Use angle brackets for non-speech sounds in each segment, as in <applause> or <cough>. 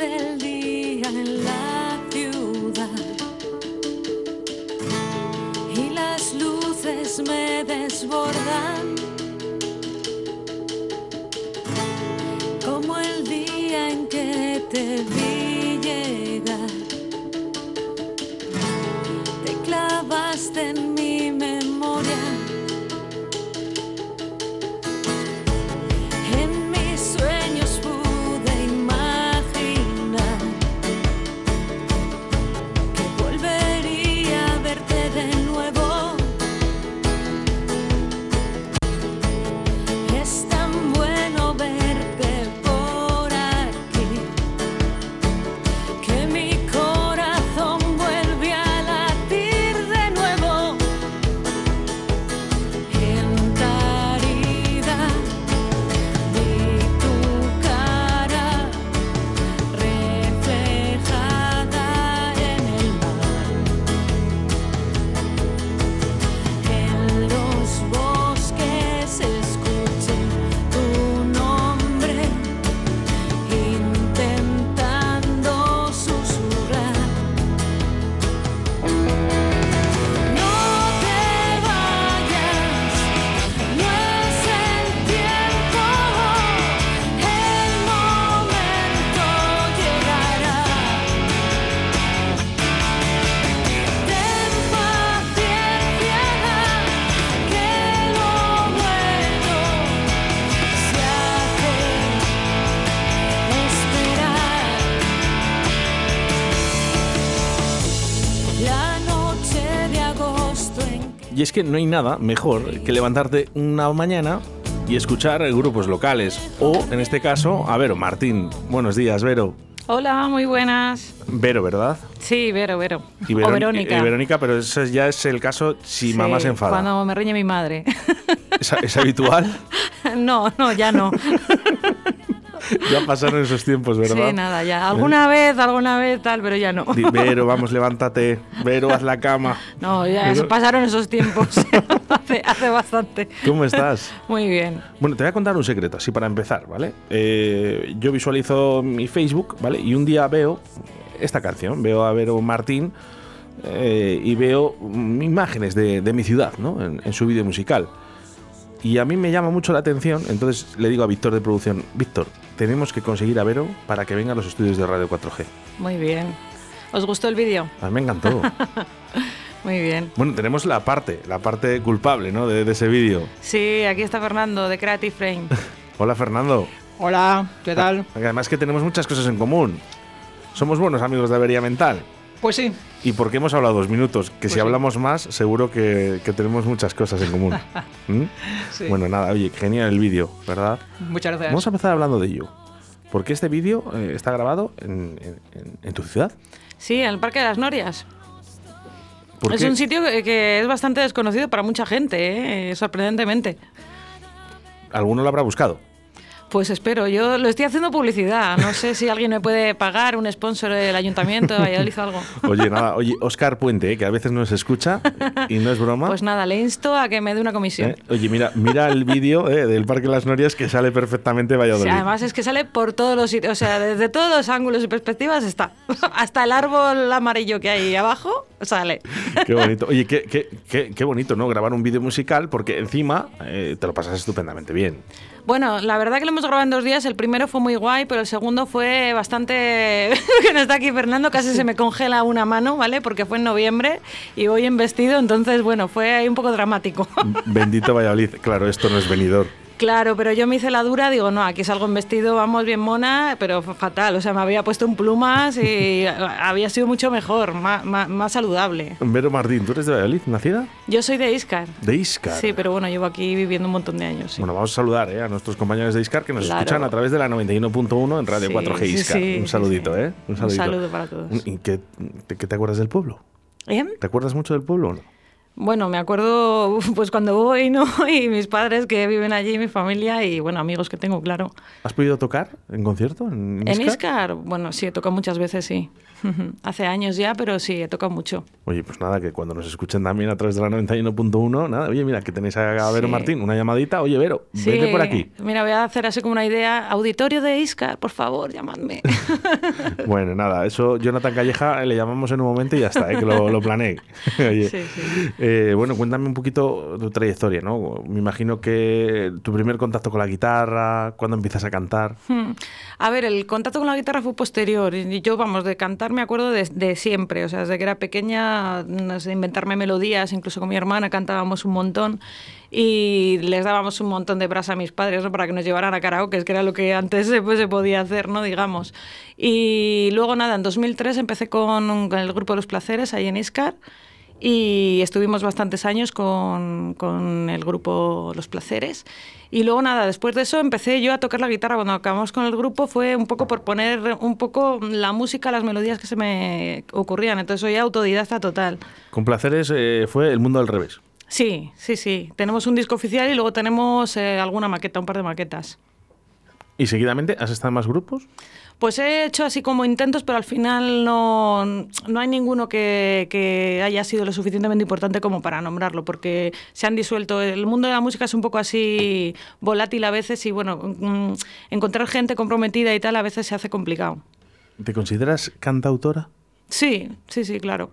del día en la ciudad y las luces me desbordan como el día en que te vi llegar. Te clavaste en Y es que no hay nada mejor que levantarte una mañana y escuchar grupos locales. O, en este caso, a Vero Martín. Buenos días, Vero. Hola, muy buenas. Vero, ¿verdad? Sí, Vero, Vero. Y o Verón- Verónica. y Verónica, pero eso ya es el caso si Sí, mamá se enfada. Cuando me riñe mi madre. ¿Es, es habitual? <laughs> no, no, ya no. <laughs> ya pasaron esos tiempos, ¿verdad? Sí, nada, ya. Alguna vez, alguna vez tal, pero ya no. Vero, vamos, levántate. Vero, haz la cama. <laughs> No, ya Vero- pasaron esos tiempos. <laughs> hace, hace bastante. ¿Cómo estás? <laughs> Muy bien. Bueno, te voy a contar un secreto, así para empezar, ¿vale? Eh, yo visualizo mi Facebook, ¿vale? Y un día veo esta canción, veo a Vero Martín eh, y veo imágenes de, de mi ciudad, ¿no? En, en su vídeo musical. Y a mí me llama mucho la atención, entonces le digo a Víctor de producción, Víctor, tenemos que conseguir a Vero para que venga a los estudios de Radio 4G. Muy bien. ¿Os gustó el vídeo? A mí me encantó. <laughs> Muy bien. bueno, tenemos la parte, la parte culpable, ¿no? De, de ese vídeo. Sí, aquí está Fernando de Creative Frame. <laughs> Hola, Fernando. Hola, ¿qué tal? Además que tenemos muchas cosas en común. Somos buenos amigos de Avería Mental. Pues sí, Y porque hemos hablado dos minutos, que si sí. hablamos más, seguro que, que tenemos muchas cosas en común. <laughs> ¿Mm? Sí. Bueno, nada, oye, genial el vídeo, ¿verdad? muchas gracias. Vamos a empezar hablando de ello. Porque este vídeo eh, está grabado en, en- en- en tu ciudad. Sí, en el Parque de las Norias. ¿Por Es qué? un sitio que, que es bastante desconocido para mucha gente, ¿eh? sorprendentemente. Alguno lo habrá buscado. Pues espero, yo lo estoy haciendo publicidad. No sé si alguien me puede pagar, un sponsor del ayuntamiento de Valladolid o algo. Oye, nada, oye, Oscar Puente, eh, que a veces no se escucha y no es broma. Pues nada, le insto a que me dé una comisión. ¿eh? Oye, mira, mira el vídeo eh, del Parque Las Norias que sale perfectamente Sí, Valladolid. además es que sale por todos los sitios, o sea, desde todos los ángulos y perspectivas está. <laughs> Hasta el árbol amarillo que hay abajo sale. Qué bonito. Oye, qué, qué, qué, qué bonito, ¿no? Grabar un vídeo musical porque encima eh, te lo pasas estupendamente bien. Bueno, la verdad que lo hemos grabado en dos días. El primero fue muy guay, pero el segundo fue bastante. <laughs> que no está aquí Fernando, casi se me congela una mano, ¿vale? Porque fue en noviembre y voy en vestido, entonces, bueno, fue ahí un poco dramático. Bendito Valladolid. Claro, esto no es venidor. Claro, pero yo me hice la dura, digo, no, aquí salgo en vestido, vamos bien mona, pero fatal. O sea, me había puesto en plumas y <laughs> había sido mucho mejor, más, más, saludable. Vero Martín, ¿tú eres de Valladolid, nacida? Yo soy de Iscar. De Iscar. Sí, pero bueno, llevo aquí viviendo un montón de años. sí. Bueno, vamos a saludar eh, a nuestros compañeros de Iscar que nos Claro. escuchan a través de la 91.1 en Radio Sí, 4G sí, Iscar. sí, un saludito. ¿eh? Un saludo para todos. ¿Y qué, te, qué te acuerdas del pueblo? ¿Eh? ¿Te acuerdas mucho del pueblo o no? Bueno, me acuerdo <laughs> pues cuando voy, ¿no? <laughs> Y mis padres que viven allí, mi familia y bueno, amigos que tengo, claro. ¿Has podido tocar en concierto? ¿En En Iscar, bueno, sí, he tocado muchas veces, sí. <laughs> Hace años ya, pero sí, he tocado mucho. Oye, pues nada, que cuando nos escuchen también a través de la 91.1, nada, oye, mira, que tenéis a Vero Sí. Martín, una llamadita, oye, Vero, Sí, vete por aquí. Mira, voy a hacer así como una idea. Auditorio de Iscar, por favor, llamadme. Bueno, nada, eso Jonathan Calleja le llamamos en un momento y ya está, ¿eh? que lo, lo planeé. Oye, Sí, sí. Eh, bueno, cuéntame un poquito tu trayectoria, ¿no? Me imagino que tu primer contacto con la guitarra, cuándo empiezas a cantar. Hmm. A ver, el contacto con la guitarra fue posterior. Yo, vamos, de cantar me acuerdo de, siempre. O sea, desde que era pequeña, no inventarme melodías, incluso con mi hermana cantábamos un montón. Y les dábamos un montón de brasa a mis padres para que nos llevaran a karaoke, que era lo que antes pues, se podía hacer, ¿no? Digamos. Y luego, nada, en 2003 empecé con, un- con el grupo Los Placeres, ahí en Iscar. Y estuvimos bastantes años con, con el grupo Los Placeres. Y luego nada, después de eso empecé yo a tocar la guitarra. Cuando acabamos con el grupo fue un poco por poner un poco la música, las melodías que se me ocurrían. Entonces soy autodidacta total. Con placeres eh, fue El Mundo al Revés. Sí, sí, sí. Tenemos un disco oficial y luego tenemos eh, alguna maqueta, un par de maquetas. ¿Y seguidamente has estado en más grupos? Pues he hecho así como intentos, pero al final no, no hay ninguno que, que haya sido lo suficientemente importante como para nombrarlo, porque se han disuelto. El mundo de la música es un poco así volátil a veces y bueno, mm, encontrar gente comprometida y tal a veces se hace complicado. ¿Te consideras cantautora? Sí, sí, sí, claro.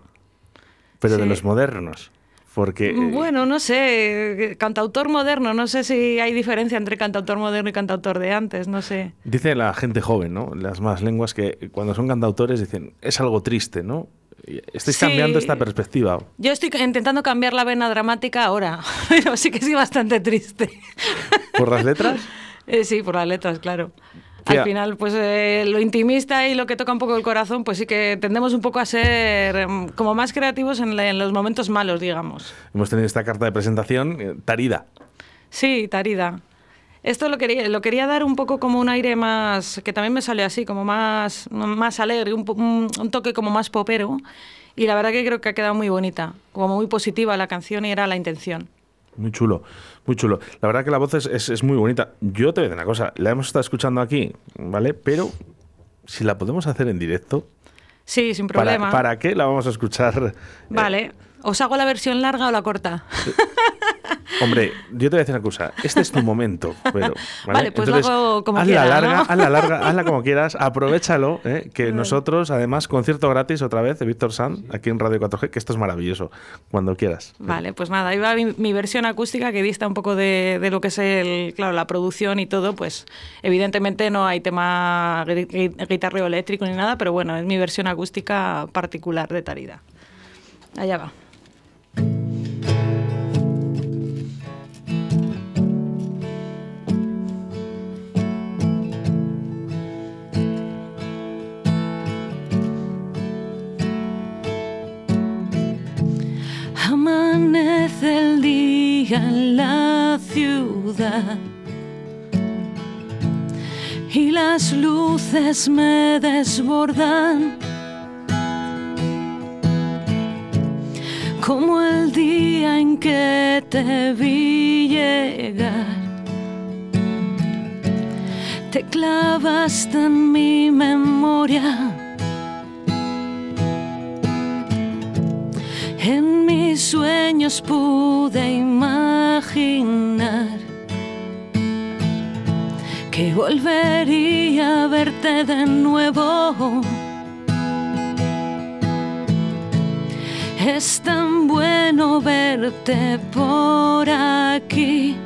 Pero de los modernos. Porque... eh, Bueno, no sé, cantautor moderno, no sé si hay diferencia entre cantautor moderno y cantautor de antes, no sé. Dice la gente joven, ¿no? Las más lenguas que cuando son cantautores dicen, es algo triste, ¿no? Estáis Sí. cambiando esta perspectiva. Yo estoy intentando cambiar la vena dramática ahora, <laughs> pero sí que sí bastante triste. ¿Por las letras? <laughs> Eh, sí, por las letras, claro. Al final, pues eh, lo intimista y lo que toca un poco el corazón, pues sí que tendemos un poco a ser em, como más creativos en, en los momentos malos, digamos. Hemos tenido esta carta de presentación, eh, Tarida. Sí, Tarida. Esto lo quería, lo quería dar un poco como un aire más, que también me salió así, como más, más alegre, un- un toque como más popero. Y la verdad que creo que ha quedado muy bonita, como muy positiva la canción y era la intención. Muy chulo, muy chulo. La verdad que la voz es, es- es muy bonita. Yo te voy a decir una cosa, la hemos estado escuchando aquí, ¿vale? Pero si la podemos hacer en directo, Sí, sin ¿para, problema. ¿para qué la vamos a escuchar? Vale. ¿Os hago la versión larga o la corta? <laughs> Hombre, yo te voy a decir una cosa. Este es tu momento, <laughs> pero. Vale, pues lo hago como hazla quiera, larga, ¿no? hazla larga, <laughs> hazla como quieras, aprovechalo, ¿eh? que nosotros, además, concierto gratis otra vez de Víctor San, aquí en Radio 4G, que esto es maravilloso, cuando quieras. Vale, pues nada, ahí va mi, mi versión acústica que dista un poco de, de lo que es el, claro, la producción y todo, pues evidentemente no hay tema gui- gui- guitarreo eléctrico ni nada, pero bueno, es mi versión acústica particular de Tarida. Allá va. Amanece el día en la ciudad y las luces me desbordan. Como que te vi llegar. Te clavaste en mi memoria. En mis sueños pude imaginar que volvería a verte de nuevo. Es tan bueno verte por aquí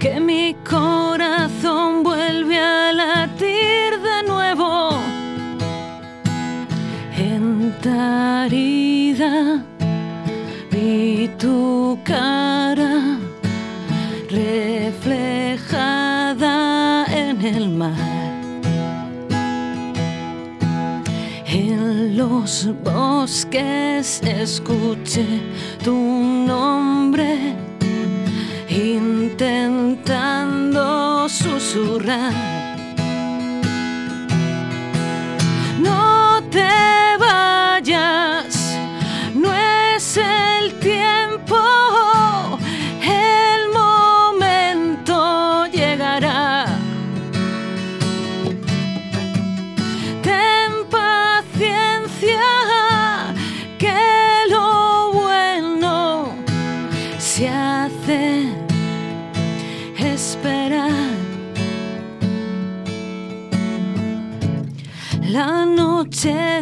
que mi corazón vuelve a latir de nuevo los bosques escuché tu nombre intentando susurrar.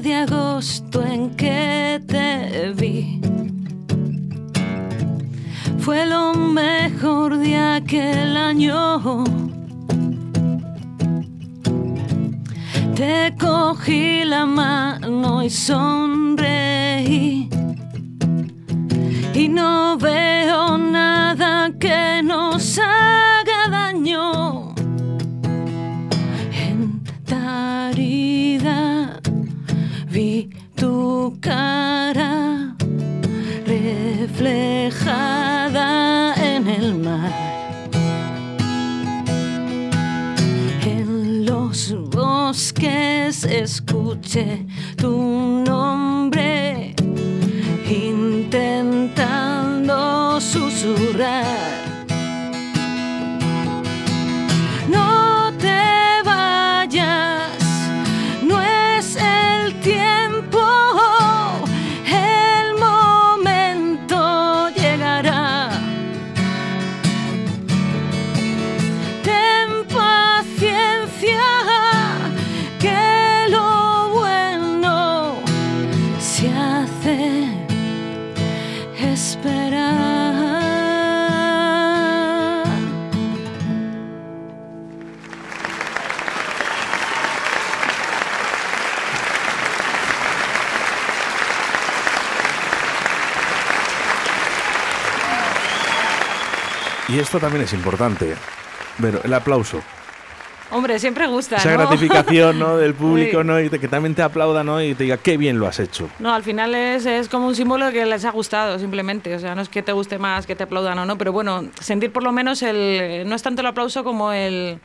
De agosto en que te vi fue lo mejor de aquel año. Te cogí la mano y sonreí. Y no veo nada que nos haga escuché tu nombre esto también es importante. Pero el aplauso. Hombre, siempre gusta, Esa ¿no? gratificación ¿no? del <laughs> público. ¿no? Y te- que también te aplauda, ¿no? Y te diga, qué bien lo has hecho. No, al final es, es como un símbolo de que les ha gustado, simplemente. O sea, no es que te guste más, que te aplaudan o no, pero bueno, sentir por lo menos el. No es tanto el aplauso como el,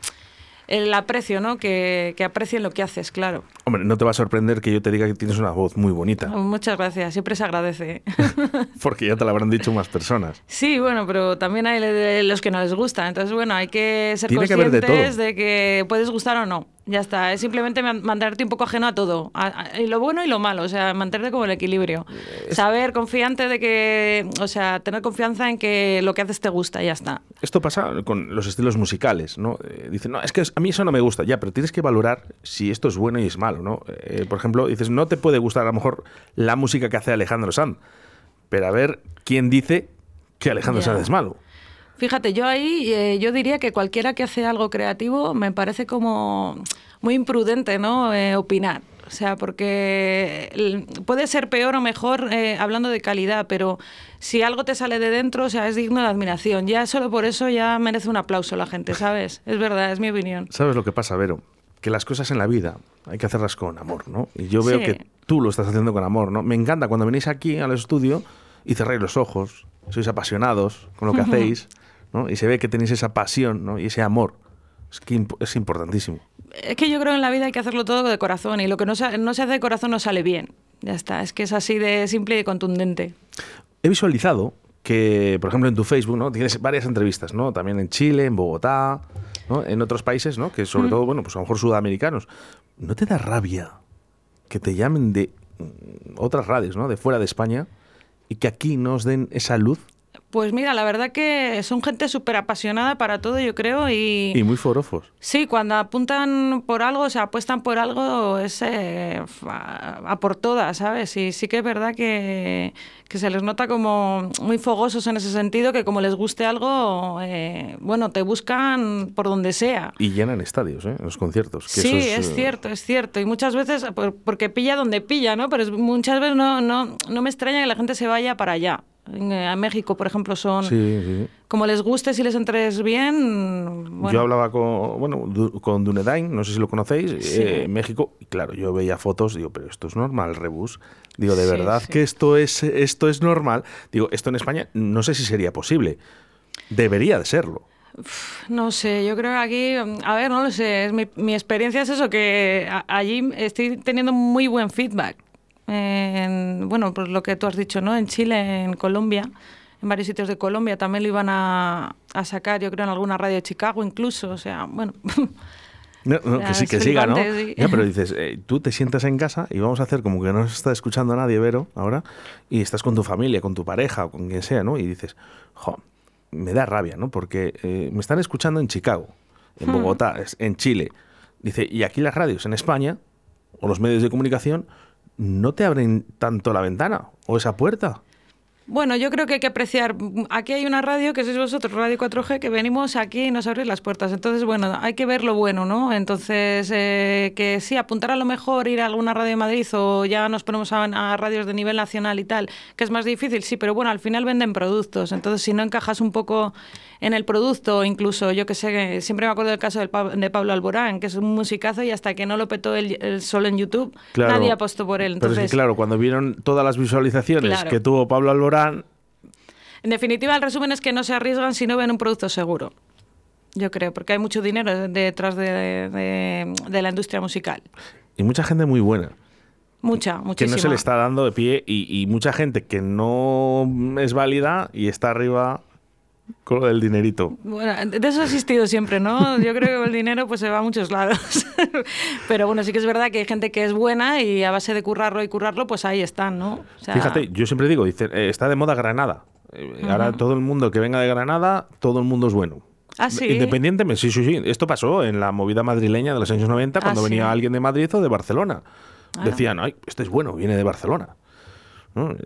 el aprecio, ¿no? Que, que aprecien lo que haces, claro. Hombre, no te va a sorprender que yo te diga que tienes una voz muy bonita, Muchas gracias, siempre se agradece. <laughs> porque ya te lo habrán dicho más personas. Sí, bueno, pero también hay los que no les gusta. Entonces, bueno, hay que ser Tiene que haber de conscientes de, que puedes gustar o no. Ya está, es simplemente man- mantenerte un poco ajeno a todo, a- lo bueno y lo malo, o sea, mantenerte como el equilibrio. Saber, confiante de que, o sea, tener confianza en que lo que haces te gusta, y ya está. Esto pasa con los estilos musicales, ¿no? Eh, dicen, no, es que a mí eso no me gusta, ya, pero tienes que valorar si esto es bueno y es malo, ¿no? Eh, por ejemplo, dices, no te puede gustar a lo mejor la música que hace Alejandro Sanz, pero a ver quién dice que Alejandro. Sanz es malo. Fíjate, yo ahí eh, yo diría que cualquiera que hace algo creativo me parece como muy imprudente, ¿no? Eh, opinar. O sea, porque el- puede ser peor o mejor eh, hablando de calidad, pero si algo te sale de dentro, o sea, es digno de admiración. Ya solo por eso ya merece un aplauso la gente, ¿sabes? Es verdad, es mi opinión. ¿Sabes lo que pasa, Vero? Que las cosas en la vida hay que hacerlas con amor, ¿no? Y yo veo Sí. que tú lo estás haciendo con amor, ¿no? Me encanta cuando venís aquí al estudio y cerráis los ojos, sois apasionados con lo que hacéis, ¿no? Y se ve que tenéis esa pasión, ¿no? Y ese amor. Es que es importantísimo. Es que yo creo que en la vida hay que hacerlo todo de corazón y lo que no se, no se hace de corazón no sale bien. Ya está, es que es así de simple y contundente. He visualizado que, por ejemplo, en tu Facebook, ¿no? Tienes varias entrevistas, ¿no? También en Chile, en Bogotá, ¿no? En otros países, ¿no? Que sobre todo, bueno, pues a lo mejor sudamericanos. ¿No te da rabia que te llamen de otras radios, ¿no? De fuera de España y que aquí nos den esa luz Pues mira, la verdad que son gente súper apasionada para todo, yo creo, y, y muy forofos? sí, cuando apuntan por algo, o sea, apuestan por algo, es eh, a, a por todas, ¿sabes? Y sí que es verdad que, que se les nota como muy fogosos en ese sentido, que como les guste algo, eh, bueno, te buscan por donde sea. Y llenan estadios, ¿eh? En los conciertos. que Sí, eso es, eh, cierto, es cierto. Y muchas veces, por- porque pilla donde pilla, ¿no? Pero es- muchas veces no, no, no me extraña que la gente se vaya para allá. Eh, a México, por ejemplo, son... Sí, sí. Como les guste, si les entres bien, bueno, Yo hablaba con, bueno, Du- con Dunedain, no sé si lo conocéis, Sí. eh, en México, y claro, yo veía fotos, digo, pero esto es normal, Rebus. Digo, ¿de Sí, verdad sí. que esto es, esto es normal? Digo, esto en España no sé si sería posible. Debería de serlo. no sé, yo creo que aquí, a ver, no lo sé, es mi, mi experiencia es eso, que allí estoy teniendo muy buen feedback. En, bueno, pues lo que tú has dicho, ¿no? En Chile, en Colombia, en varios sitios de Colombia también lo iban a, a sacar, yo creo, en alguna radio de Chicago incluso, o sea, bueno... <laughs> No, no, Ya, que sí, es que siga, ¿no? flipante, sí. Ya, pero dices, eh, tú te sientas en casa y vamos a hacer como que no nos está escuchando nadie, Vero, ahora, y estás con tu familia, con tu pareja o con quien sea, ¿no? Y dices, jo, me da rabia, ¿no? Porque eh, me están escuchando en Chicago, en Hmm. Bogotá, es- en Chile. Dice, y aquí las radios en España o los medios de comunicación no te abren tanto la ventana o esa puerta. Bueno, yo creo que hay que apreciar. Aquí hay una radio que sois vosotros, Radio 4G, que venimos aquí y nos abrís las puertas. Entonces, bueno, hay que ver lo bueno, ¿no? Entonces, eh, que sí, apuntar a lo mejor ir a alguna radio de Madrid o ya nos ponemos a, a radios de nivel nacional y tal, que es más difícil, sí, pero bueno, al final venden productos. Entonces, si no encajas un poco en el producto, incluso yo que sé, siempre me acuerdo del caso del Pa- de Pablo Alborán, que es un musicazo y hasta que no lo petó el, el solo en YouTube, Claro, nadie apostó por él. Pero Entonces, es que, claro, cuando vieron todas las visualizaciones Claro. que tuvo Pablo Alborán, En definitiva, el resumen es que no se arriesgan si no ven un producto seguro. Yo creo, porque hay mucho dinero detrás de, de- de la industria musical. y mucha gente muy buena. Mucha, que muchísima. no se le está dando de pie y, y mucha gente que no es válida y está arriba con lo del dinerito. Bueno, de eso ha existido siempre, ¿no? Yo creo que el dinero pues se va a muchos lados. <laughs> Pero bueno, sí que es verdad que hay gente que es buena y a base de currarlo y currarlo, pues ahí están, ¿no? O sea, Fíjate, yo siempre digo, dice, eh, está de moda Granada. Eh, Ahora todo el mundo que venga de Granada, todo el mundo es bueno. Ah, sí. Independientemente, sí, sí, sí. Esto pasó en la movida madrileña de los años 90 cuando Ah, venía alguien de Madrid o de Barcelona. Ah. Decían, ay, este es bueno, viene de Barcelona. ¿No? Eh,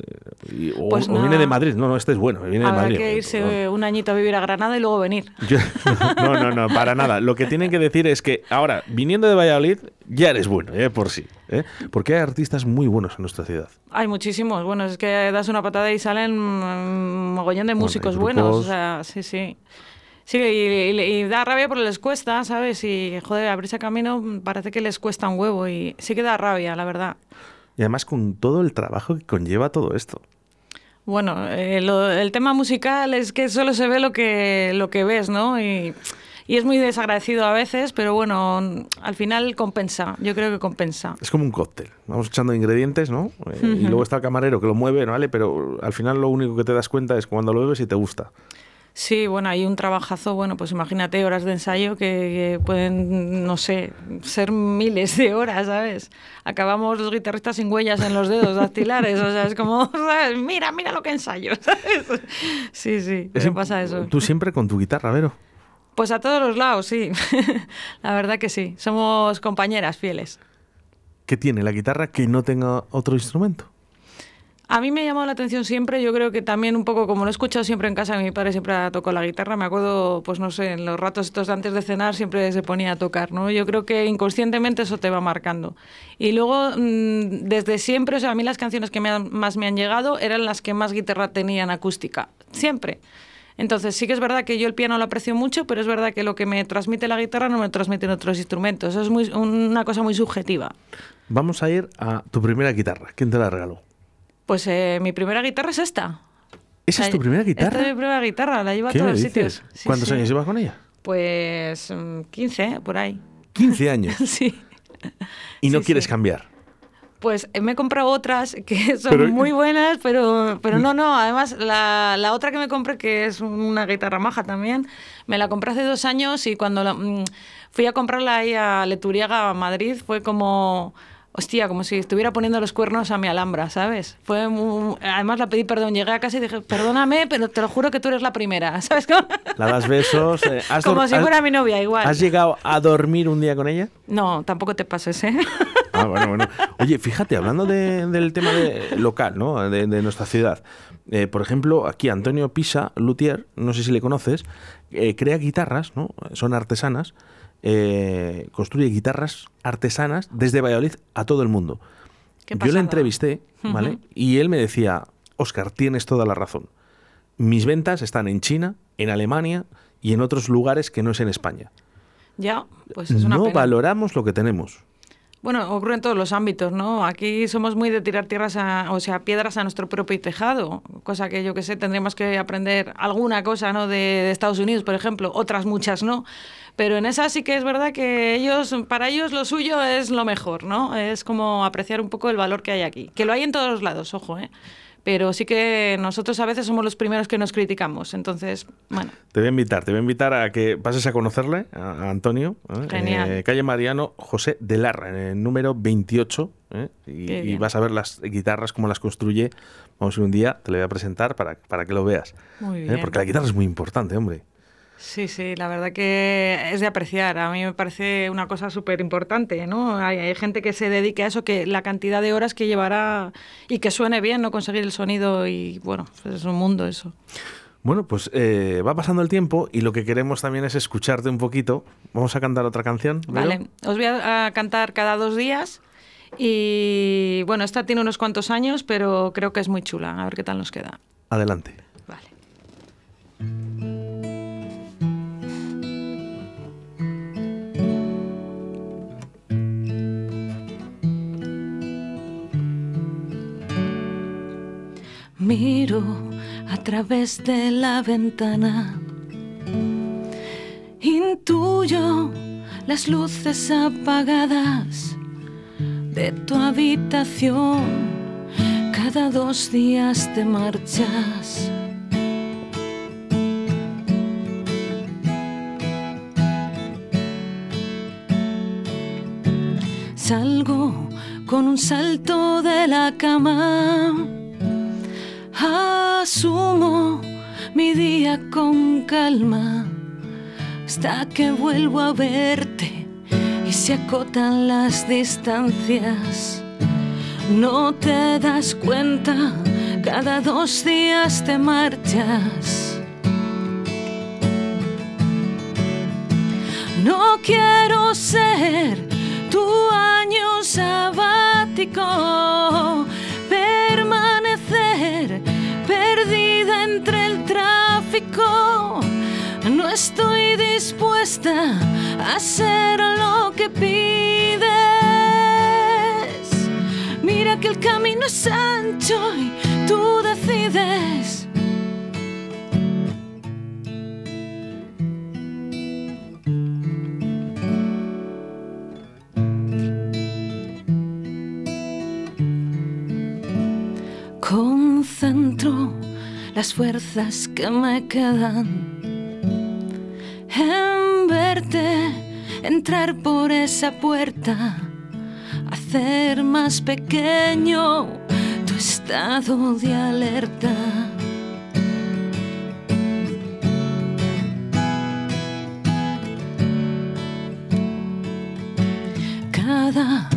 y- o, Pues o viene de Madrid. No, no, este es bueno, viene de Habrá Madrid. que irse un añito a vivir a Granada y luego venir. <laughs> Yo- <laughs> no, no, no, para nada. Lo que tienen que decir es que ahora, viniendo de Valladolid, ya eres bueno, ¿eh? por sí. ¿eh? Porque hay artistas muy buenos en nuestra ciudad. Hay muchísimos. Bueno, es que das una patada y salen mm, mogollón de músicos buenos. O sea, sí, sí. Sí, y, y- y da rabia porque les cuesta, ¿sabes? Y, joder, abrirse camino parece que les cuesta un huevo. Y sí que da rabia, la verdad. Y además con todo el trabajo que conlleva todo esto. Bueno, eh, lo- el tema musical es que solo se ve lo que, lo que ves, ¿no? Y, y es muy desagradecido a veces, pero bueno, al final compensa. Yo creo que compensa. Es como un cóctel. Vamos echando ingredientes, ¿no? Eh, Y luego está el camarero que lo mueve, ¿no? ¿vale? Pero al final lo único que te das cuenta es cuando lo bebes y te gusta. Sí, bueno, hay un trabajazo, bueno, pues imagínate horas de ensayo que, que pueden, no sé, ser miles de horas, ¿sabes? Acabamos los guitarristas sin huellas en los dedos dactilares, o sea, es como, <laughs> ¿sabes? Mira, mira lo que ensayo, <laughs> ¿sabes? Sí, sí, Es me imp- pasa eso. Tú siempre con tu guitarra, Vero. Pues a todos los lados, sí. <laughs> La verdad que sí, somos compañeras fieles. ¿Qué tiene la guitarra que no tenga otro instrumento? A mí me ha llamado la atención siempre, yo creo que también un poco como lo he escuchado siempre en casa, mi padre siempre tocado la guitarra, me acuerdo, pues no sé, en los ratos estos de antes de cenar siempre se ponía a tocar, ¿no? Yo creo que inconscientemente eso te va marcando. Y luego, mm, desde siempre, o sea, a mí las canciones que más me han llegado eran las que más guitarra tenían acústica, siempre. Entonces sí que es verdad que yo el piano lo aprecio mucho, pero es verdad que lo que me transmite la guitarra no me lo transmiten otros instrumentos. Eso es una cosa muy subjetiva. Vamos a ir a tu primera guitarra. ¿Quién te la regaló? Pues eh, mi primera guitarra es esta. ¿Esa es La- tu primera guitarra? Esta es mi primera guitarra, la llevo a ¿Qué todos los sitios. Sí, ¿Cuántos sí. años llevas con ella? Pues mm, 15, ¿eh? por ahí. 15 <laughs> años. Sí. Y no Sí, quieres cambiar. Pues eh, me he comprado otras que <laughs> son Pero- muy buenas, pero, pero no, no. Además, la, la otra que me compré, que es una guitarra maja también, me la compré hace dos años y cuando la- mm, fui a comprarla ahí a Leturiaga, a Madrid, fue como... Hostia, como si estuviera poniendo los cuernos a mi alhambra, ¿sabes? Fue muy- además la pedí perdón, llegué a casa y dije, perdóname, pero te lo juro que tú eres la primera, <laughs> ¿sabes? cómo? La das besos. eh, ¿has Como si has- fuera mi novia, igual. ¿Has llegado a dormir un día con ella? No, tampoco te pases, ¿eh? <laughs> Ah, bueno, bueno. Oye, fíjate, hablando de- del tema de, local, ¿no? De, de nuestra ciudad. Eh, por ejemplo, aquí Antonio Pisa, luthier, no sé si le conoces, eh, crea guitarras, ¿no? Son artesanas. Eh, construye guitarras artesanas desde Valladolid a todo el mundo. Yo le entrevisté, ¿vale? Y él me decía, Oscar, tienes toda la razón. Mis ventas están en China, en Alemania y en otros lugares que no es en España. Ya, pues es una no pena. valoramos lo que tenemos. Bueno, ocurre en todos los ámbitos, ¿no? Aquí somos muy de tirar tierras, a, o sea, piedras a nuestro propio tejado, cosa que yo que sé, tendríamos que aprender alguna cosa, ¿no? De, de Estados Unidos, por ejemplo, otras muchas no. Pero en esa sí que es verdad que ellos, para ellos lo suyo es lo mejor, ¿no? Es como apreciar un poco el valor que hay aquí. Que lo hay en todos los lados, ojo, ¿eh? Pero sí que nosotros a veces somos los primeros que nos criticamos. Entonces, bueno, Te voy a invitar, te voy a invitar a que pases a conocerle, a, Antonio. ¿eh? Genial. Eh, calle Mariano José de Larra, en el número 28. ¿eh? Y, vas a ver las guitarras, cómo las construye. Vamos a ir un día, te lo voy a presentar para, para que lo veas. Muy ¿eh? bien. Porque la guitarra es muy importante, hombre. Sí, sí, la verdad que es de apreciar. A mí me parece una cosa súper importante, ¿no? Hay, hay gente que se dedique a eso, que la cantidad de horas que llevará y que suene bien, ¿no? Conseguir el sonido y, bueno, pues es un mundo eso. Bueno, pues eh, va pasando el tiempo y lo que queremos también es escucharte un poquito. Vamos a cantar otra canción. Vale, os voy a, a cantar cada dos días y, bueno, esta tiene unos cuantos años, pero creo que es muy chula. A ver qué tal nos queda. Adelante. Miro a través de la ventana. Intuyo las luces apagadas de tu habitación. Cada dos días te marchas. Salgo con un salto de la cama. Asumo mi día con calma hasta que vuelvo a verte y se acotan las distancias. No te das cuenta, cada dos días te marchas. No quiero ser tu año sabático, No estoy dispuesta a hacer lo que pides. Mira que el camino es ancho y tú decides. Concentro las fuerzas que me quedan en verte entrar por esa puerta, hacer más pequeño tu estado de alerta. Cada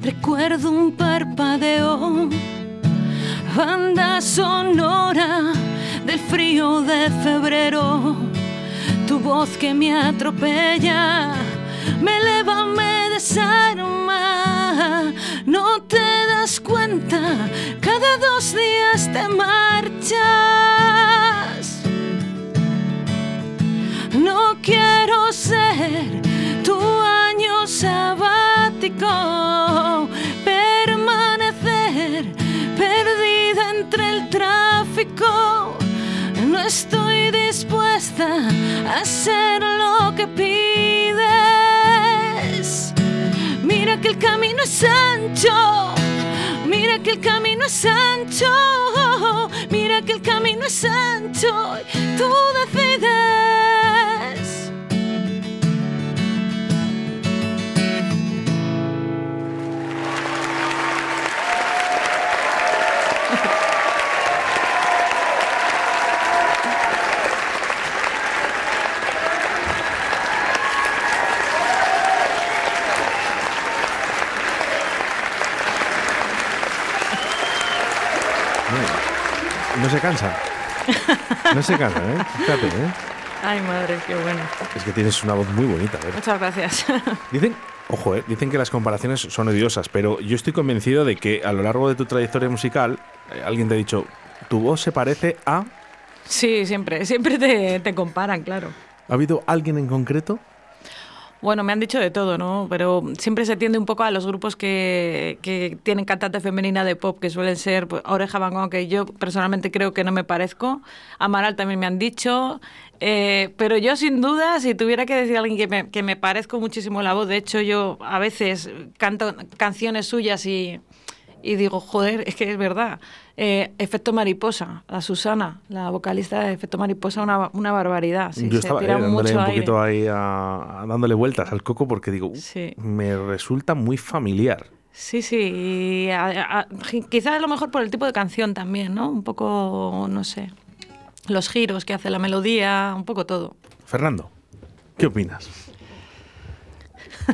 recuerdo un parpadeo, banda sonora de febrero tu voz que me atropella, me eleva, me desarma. No te das cuenta, cada dos días te marchas. No quiero ser tu año sabático, permanecer perdida entre el tráfico. Estoy dispuesta a hacer lo que pides. Mira que el camino es ancho, mira que el camino es ancho, mira que el camino es ancho, tú decides. No se cansa. No se cansa, ¿eh? Fíjate, ¿eh? Ay, madre, qué bueno. Es que tienes una voz muy bonita, ¿verdad? Muchas gracias. <laughs> Dicen, ojo, ¿eh? dicen que las comparaciones son odiosas, pero yo estoy convencido de que a lo largo de tu trayectoria musical, eh, alguien te ha dicho, tu voz se parece a... Sí, siempre, siempre te, te comparan, claro. ¿Ha habido alguien en concreto? Bueno, me han dicho de todo, ¿no? Pero siempre se tiende un poco a los grupos que, que tienen cantante femenina de pop, que suelen ser pues, Oreja Van Gogh, que yo personalmente creo que no me parezco. Amaral también me han dicho. Eh, pero yo, sin duda, si tuviera que decir a alguien que me, que me parezco muchísimo la voz, de hecho, yo a veces canto canciones suyas y, y digo, joder, es que es verdad. Eh, Efecto Mariposa, la Susana, la vocalista de Efecto Mariposa, una, una barbaridad. Sí, yo se estaba eh, dándole aire. ahí a, a dándole vueltas al coco porque digo, "Uh, Sí. me resulta muy familiar. Sí, sí, quizás a lo mejor por el tipo de canción también, ¿no? Un poco, no sé, los giros que hace la melodía, un poco todo. Fernando, ¿qué opinas?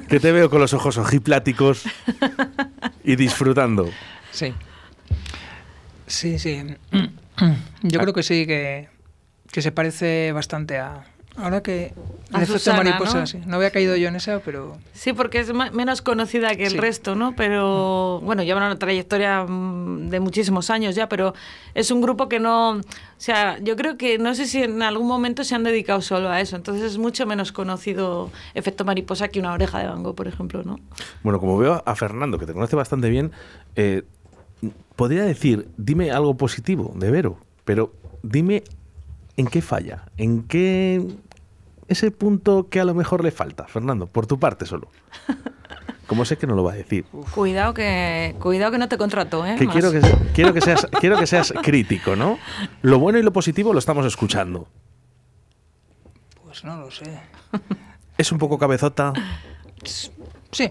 Que te veo con los ojos ojipláticos y disfrutando. Sí. Sí, sí. <clears throat> Yo creo que sí, que, que se parece bastante a. Ahora que. A el efecto Susana, mariposa, ¿no? sí. No había caído yo en esa, pero. Sí, porque es menos conocida que el Sí. resto, ¿no? Pero bueno, lleva una trayectoria mm, de muchísimos años ya, pero es un grupo que no, o sea, yo creo que no sé si en algún momento se han dedicado solo a eso, entonces es mucho menos conocido efecto mariposa que una oreja de Van por ejemplo, ¿no? Bueno, como veo a Fernando, que te conoce bastante bien, eh, podría decir, dime algo positivo de Vero, pero dime en qué falla, en qué ese punto que a lo mejor le falta, Fernando, por tu parte solo. Como sé que no lo va a decir. Cuidado que cuidado que no te contrato, ¿eh? Que quiero que, quiero, que seas, quiero que seas crítico, ¿no? Lo bueno y lo positivo lo estamos escuchando. Pues no lo sé. Es un poco cabezota. Sí.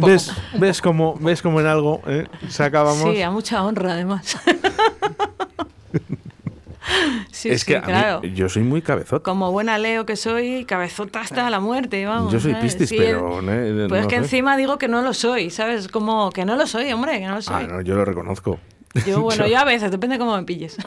¿Ves, ves, como, ves como en algo eh, sacábamos? Sí, a mucha honra además. <laughs> <laughs> sí, es sí, que mí- claro. yo soy muy cabezota. Como buena Leo que soy, cabezota hasta la muerte, vamos. Yo soy Sí, pero, eh, Pues es que sé. encima digo que no lo soy, ¿sabes? Como que no lo soy, hombre, que no lo soy. Ah, no, yo lo reconozco. Yo, <laughs> bueno, yo a veces, depende cómo me pilles. <laughs>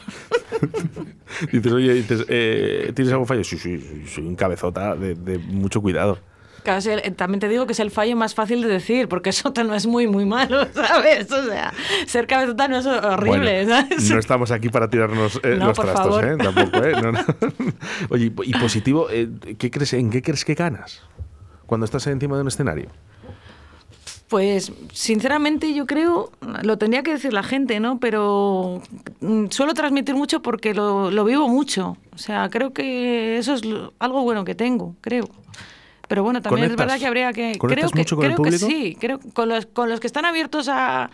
Dices, oye, dices, eh, ¿tienes algún fallo? Sí, sí, sí, soy un cabezota de, de mucho cuidado. El- también te digo que es el fallo más fácil de decir, porque eso te <laughs> no es muy, muy malo, <laughs> ¿sabes? O sea, ser cabezota no es horrible, Bueno, ¿sabes? No estamos aquí para tirarnos eh, No, los trastos, favor. ¿eh? Tampoco, ¿eh? No, no. <laughs> Oye, y- positivo, eh, ¿qué crees, ¿en qué crees que ganas cuando estás encima de un escenario? Pues sinceramente yo creo, lo tendría que decir la gente, ¿no? Pero mm, suelo transmitir mucho porque lo, lo vivo mucho. O sea, creo que eso es algo bueno que tengo, creo. Pero bueno, también es verdad que habría que... ¿Conectas Creo que, mucho con el creo que público? sí, creo con los, con los que están abiertos a,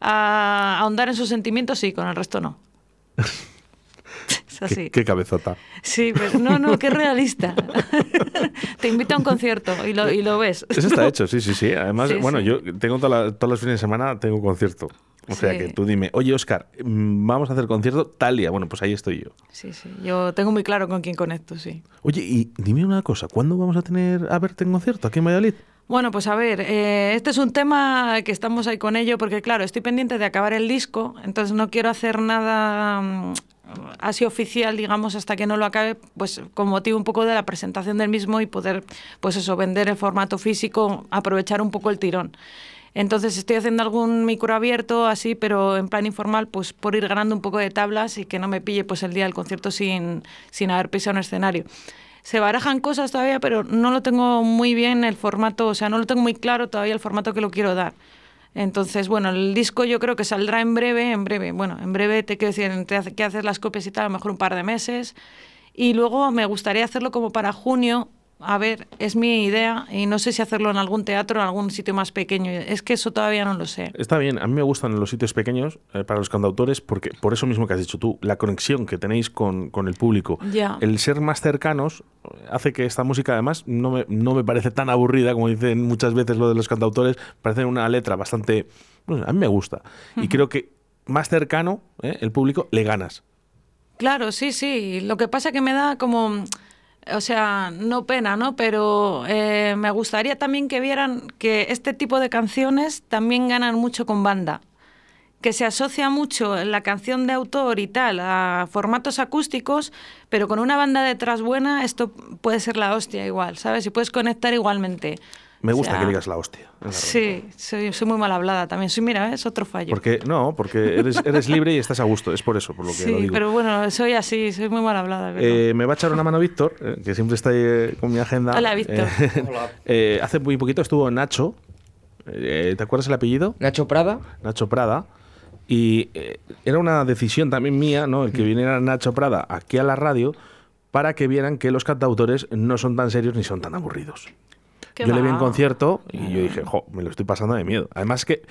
a ahondar en sus sentimientos, sí, con el resto no. <laughs> así. ¿Qué, qué cabezota? Sí, pero no, no, qué realista. <laughs> Te invito a un concierto y lo, y lo ves. Eso está hecho, sí, sí, sí. Además, Sí, bueno, sí. yo tengo toda la- todos los fines de semana tengo concierto. O sea Sí. que tú dime, oye, Oscar, mm, vamos a hacer concierto tal día. Bueno, pues ahí estoy yo. Sí, sí, yo tengo muy claro con quién conecto, sí. Oye, y dime una cosa, ¿cuándo vamos a tener a verte en concierto aquí en Valladolid? Bueno, pues a ver, eh, este es un tema que estamos ahí con ello, porque claro, estoy pendiente de acabar el disco, entonces no quiero hacer nada mm, así oficial, digamos, hasta que no lo acabe, pues con motivo un poco de la presentación del mismo y poder, pues eso, vender el formato físico, aprovechar un poco el tirón. Entonces estoy haciendo algún micro abierto así, pero en plan informal, pues por ir ganando un poco de tablas y que no me pille pues el día del concierto sin, sin haber pisado un escenario. Se barajan cosas todavía, pero no lo tengo muy bien el formato, o sea, no lo tengo muy claro todavía el formato que lo quiero dar. Entonces, bueno, el disco yo creo que saldrá en breve, en breve, bueno, en breve te quiero decir, te hace que hacer las copias y tal, a lo mejor un par de meses. Y luego me gustaría hacerlo como para junio. A ver, es mi idea y no sé si hacerlo en algún teatro o en algún sitio más pequeño. Es que eso todavía no lo sé. Está bien, a mí me gustan los sitios pequeños eh, para los cantautores porque por eso mismo que has dicho tú, la conexión que tenéis con, con el público, Ya. el ser más cercanos eh, hace que esta música además no me, no me parece tan aburrida como dicen muchas veces lo de los cantautores, parece una letra bastante, bueno, a mí me gusta y creo que más cercano eh, el público le ganas. Claro, sí, sí. Lo que pasa que me da como, o sea, no pena, ¿no? Pero eh, me gustaría también que vieran que este tipo de canciones también ganan mucho con banda. Que se asocia mucho la canción de autor y tal a formatos acústicos, pero con una banda detrás buena, esto puede ser la hostia igual, ¿sabes? Y puedes conectar igualmente. Me O gusta sea, que digas la hostia. la. Sí, soy, soy muy mal hablada también. Soy, mira, es otro fallo. Porque, no, porque eres, eres libre y estás a gusto, es por eso, por lo que lo sí, digo. pero bueno, soy así, soy muy mal hablada. Eh, me va a echar una mano Víctor, eh, que siempre está ahí eh, con mi agenda. Hola, Víctor. Eh, <laughs> eh, hace muy poquito estuvo Nacho. eh, ¿Te acuerdas el apellido? Nacho Prada. Nacho Prada. Y eh, era una decisión también mía, ¿no? El que viniera Nacho Prada aquí a la radio para que vieran que los cantautores no son tan serios ni son tan aburridos. Qué yo le vi en concierto y yo dije, jo, me lo estoy pasando de miedo. Además que,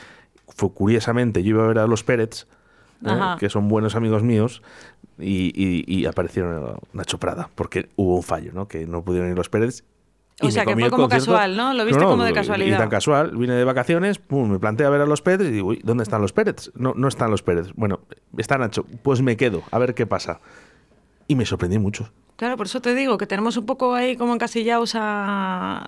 fue, curiosamente, yo iba a ver a los Pérez, que son buenos amigos míos, y, y- y aparecieron Nacho Prada, porque hubo un fallo, ¿no? Que no pudieron ir los Pérez. O sea, que fue como concierto. casual, ¿no? Lo viste como de casualidad. Y tan casual, vine de vacaciones, pum, me planteé a ver a los Pérez y digo, uy, ¿dónde están los Pérez? No, no están los Pérez. Bueno, está Nacho, pues me quedo, a ver qué pasa. Y me sorprendí mucho. Claro, por eso te digo que tenemos un poco ahí como encasillados a,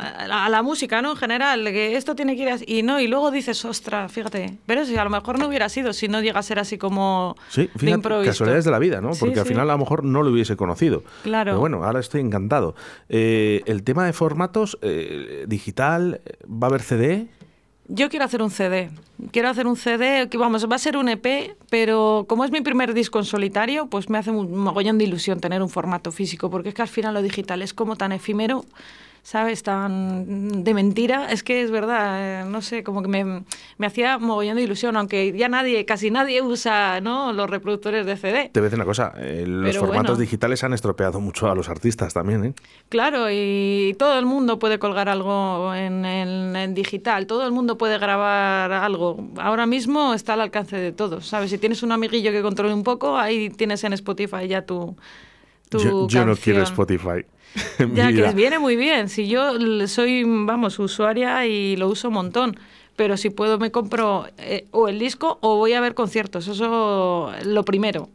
a la música, ¿no? En general, que esto tiene que ir así. Y no, y luego dices, ostras, fíjate. Pero si a lo mejor no hubiera sido, si no llega a ser así como Sí, de fíjate, improviso. casualidades de la vida, ¿no? Sí, Porque al sí. final a lo mejor no lo hubiese conocido. Claro. Pero bueno, ahora estoy encantado. Eh, el tema de formatos, eh, digital, ¿va a haber CD? Yo quiero hacer un CD. Quiero hacer un CD que, vamos, va a ser un EP, pero como es mi primer disco en solitario, pues me hace un mogollón de ilusión tener un formato físico, porque es que al final lo digital es como tan efímero, ¿sabes? Tan de mentira. Es que es verdad, eh, no sé, como que me, me hacía mogollón de ilusión, aunque ya nadie, casi nadie usa ¿no? los reproductores de CD. Te voy a decir una cosa, eh, los Pero formatos bueno. digitales han estropeado mucho a los artistas también, ¿eh? Claro, y todo el mundo puede colgar algo en, en- en digital, todo el mundo puede grabar algo. Ahora mismo está al alcance de todos, ¿sabes? Si tienes un amiguillo que controle un poco, ahí tienes en Spotify ya tu, tu Yo, yo no quiero. Spotify. <laughs> Ya, que les viene muy bien. Si yo soy, vamos, usuaria y lo uso un montón. Pero si puedo me compro eh, o el disco o voy a ver conciertos. Eso lo primero.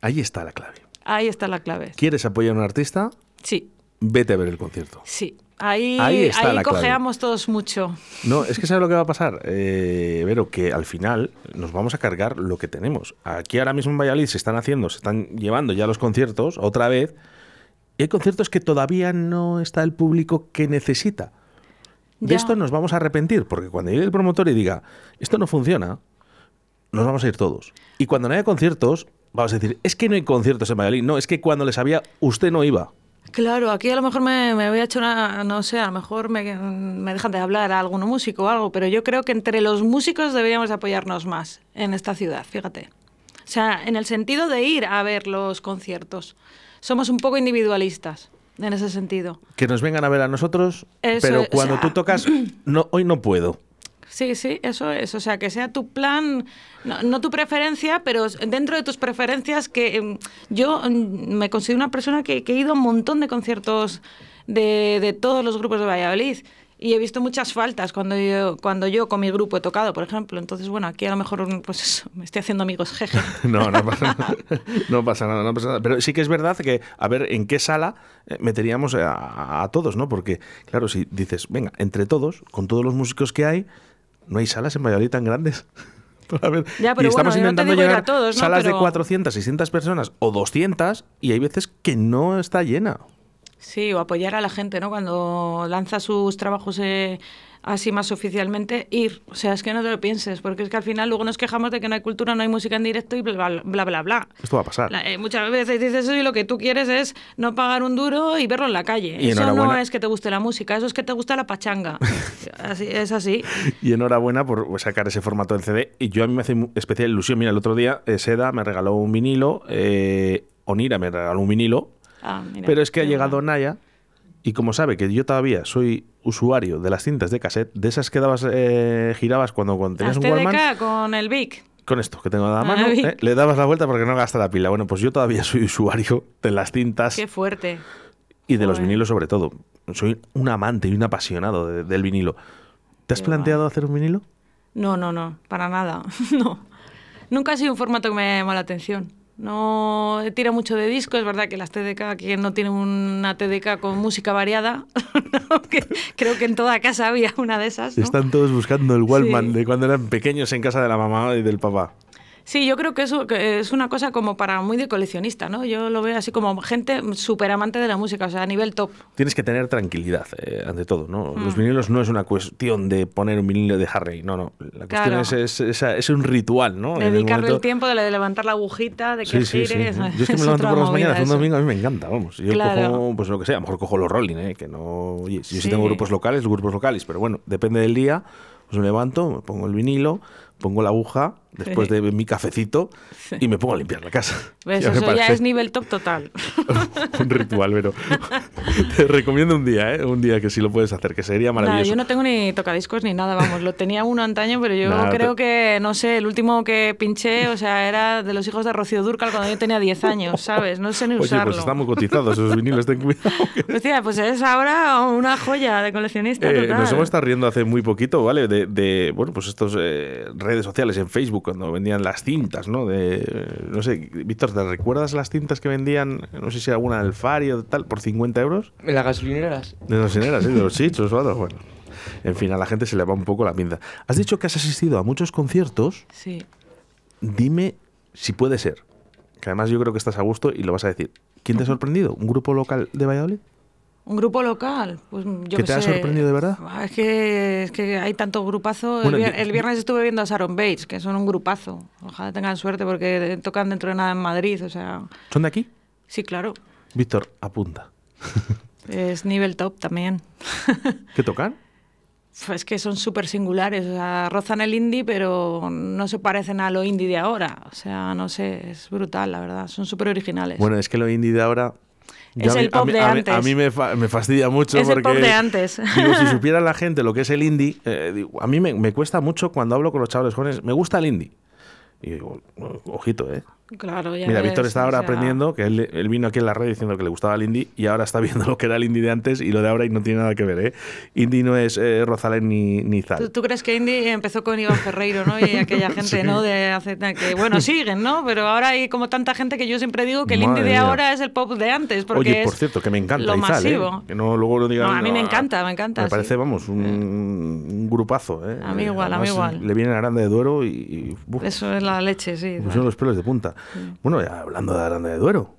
Ahí está la clave. Ahí está la clave. ¿Quieres apoyar a un artista? Sí, Vete a ver el concierto. sí. Ahí, Ahí está la clave. cojeamos todos mucho. No, es que ¿sabes lo que va a pasar? Eh, Vero, que al final nos vamos a cargar lo que tenemos. Aquí ahora mismo en Valladolid se están haciendo, se están llevando ya los conciertos otra vez. Y hay conciertos que todavía no está el público que necesita. De Ya. esto nos vamos a arrepentir, porque cuando llegue el promotor y diga, esto no funciona, nos vamos a ir todos. Y cuando no haya conciertos, vamos a decir, es que no hay conciertos en Valladolid. No, es que cuando les había, usted no iba. Claro, aquí a lo mejor me, me voy a echar una, no sé, a lo mejor me, me dejan de hablar a algún músico o algo, pero yo creo que entre los músicos deberíamos apoyarnos más en esta ciudad, fíjate. O sea, en el sentido de ir a ver los conciertos. Somos un poco individualistas en ese sentido. Que nos vengan a ver a nosotros, Eso pero o cuando sea- tú tocas, <clears throat> no, hoy no puedo. Sí, sí, eso es. O sea, que sea tu plan, no, no tu preferencia, pero dentro de tus preferencias, que mm, yo mm, me considero una persona que, que he ido a un montón de conciertos de, de todos los grupos de Valladolid. Y he visto muchas faltas cuando yo, cuando yo con mi grupo he tocado, por ejemplo. Entonces, bueno, aquí a lo mejor pues eso, me estoy haciendo amigos, jeje. <laughs> No, no pasa nada. No pasa nada, no pasa nada. Pero sí que es verdad que, a ver, ¿en qué sala eh, meteríamos a, a todos, no? Porque, claro, si dices, venga, entre todos, con todos los músicos que hay, no hay salas en Valladolid tan grandes. <laughs> Para ver. Ya, pero y estamos bueno, no intentando ir a llegar todos, ¿no? salas de Pero- 400, 600 personas o 200 y hay veces que no está llena. Sí, o apoyar a la gente, ¿no? Cuando lanza sus trabajos eh, así más oficialmente, ir. O sea, es que no te lo pienses, porque es que al final luego nos quejamos de que no hay cultura, no hay música en directo y bla, bla, bla, bla. Esto va a pasar. La- eh, muchas veces dices eso y lo que tú quieres es no pagar un duro y verlo en la calle. Y eso no es que te guste la música, eso es que te gusta la pachanga. <laughs> así, es así. Y enhorabuena por sacar ese formato en CD. Y yo a mí me hace especial ilusión. Mira, el otro día eh, Seda me regaló un vinilo, eh, Onira me regaló un vinilo, Ah, mira, pero es que ha llegado. Naya y como sabe que yo todavía soy usuario de las cintas de cassette, de esas que dabas, eh, girabas cuando, cuando tenías Las un Walkman, con el Vic. con esto que tengo en la Ah, mano, eh, le dabas la vuelta porque no gasta la pila. Bueno, pues yo todavía soy usuario de las cintas Qué fuerte. y de los vinilos sobre todo. Soy un amante y un apasionado de- del vinilo. ¿Te has Qué planteado hacer un vinilo? No, no, no, para nada. <laughs> no. Nunca ha sido un formato que me llama la atención. No tira mucho de disco, es verdad que las TDK, que no tienen una TDK con música variada, <laughs> ¿no? Que creo que en toda casa había una de esas. ¿no? Están todos buscando el Walkman Sí. de cuando eran pequeños en casa de la mamá y del papá. Sí, yo creo que eso que es una cosa como para muy de coleccionista, ¿no? Yo lo veo así como gente súper amante de la música, o sea, a nivel top. Tienes que tener tranquilidad, eh, ante todo, ¿no? Mm. Los vinilos no es una cuestión de poner un vinilo de Harry, no, no. La cuestión Claro. es, es, es- es un ritual, ¿no? El Dedicarle el, momento- tiempo de, de levantar la agujita, de que Sí, sí, sí. gire. Yo es que <laughs> me levanto por las mañanas un domingo, a mí me encanta, vamos. Yo Claro. cojo, pues lo que sea, a lo mejor cojo los Rolling, ¿eh? Que no... Oye, yo sí, Sí. tengo grupos locales, grupos locales, pero bueno, depende del día, pues me levanto, me pongo el vinilo, pongo la aguja, después de mi cafecito, y me pongo a limpiar la casa. Eso ya es nivel top total. <laughs> un ritual, pero <laughs> te recomiendo un día, ¿eh? Un día que sí lo puedes hacer, que sería Nada, maravilloso. yo no tengo ni tocadiscos ni nada, vamos. Lo tenía uno antaño, pero yo Nada, creo te- que, no sé, el último que pinché, o sea, era de los hijos de Rocío Durcal cuando yo tenía 10 años, ¿sabes? No sé ni <laughs> Oye, usarlo. pues están muy cotizados esos vinilos, ten cuidado. que- Hostia, pues es ahora una joya de coleccionista Eh, total. nos hemos estado riendo hace muy poquito, ¿vale? De, de, bueno, pues estos eh, redes sociales, en Facebook, cuando vendían las cintas, ¿no? De, no sé, Víctor, ¿te recuerdas las cintas que vendían, no sé si alguna del Fario tal, por 50 euros? En las gasolineras. De las gasolineras, sí, de los chichos o algo, bueno. En fin, a la gente se le va un poco la pinza. Has dicho que has asistido a muchos conciertos. Sí. Dime si puede ser. Que además yo creo que estás a gusto y lo vas a decir. ¿Quién te ha sorprendido? ¿Un grupo local de Valladolid? Un grupo local, pues yo ¿Que te ha sé. sorprendido de verdad? Ah, Es que, es que hay tanto grupazo. Bueno, el, vier- yo- el viernes estuve viendo a Sharon Bates, que son un grupazo. Ojalá tengan suerte porque tocan dentro de nada en Madrid. O sea, ¿Son de aquí? sí, claro. Víctor, apunta. <laughs> Es nivel top también. <laughs> ¿Qué tocan? Pues que son súper singulares, o sea, rozan el indie, pero no se parecen a lo indie de ahora. O sea, no sé, es brutal, la verdad. Son súper originales. Bueno, es que lo indie de ahora. Es mí- el pop mí, de a mí- antes. A mí me, fa- me fastidia mucho Es el porque. pop de antes. Digo, si <laughs> supiera la gente lo que es el indie, eh, digo, a mí me, me cuesta mucho cuando hablo con los chavales jóvenes. Me gusta el indie. Y digo, ojito, ¿eh? Claro, ya Mira, ves, Víctor está o ahora sea, aprendiendo que él, él vino aquí en la red diciendo que le gustaba el indie y ahora está <laughs> viendo lo que era el indie de antes y lo de ahora y no tiene nada que ver, ¿eh? Indie no es eh, Rosalén ni, ni Zal. ¿Tú, tú crees que Indie empezó con Iván Ferreiro, ¿no? Y aquella <laughs> gente, Sí. ¿no? De hace, que bueno, siguen, ¿no? Pero ahora hay como tanta gente que yo siempre digo que el Madre indie de mía. ahora es el pop de antes. Porque Oye, por cierto, que me encanta lo Izal, ¿eh? masivo. Que no luego lo digan. No, a mí me encanta, me encanta, Me sí. parece, vamos, un, un grupazo, ¿eh? A mí igual, a mí Además, igual. Le viene Aranda de Duero y. y uf, Eso es la leche, sí. me pusieron los pelos de punta. Bueno, ya hablando de Aranda de Duero,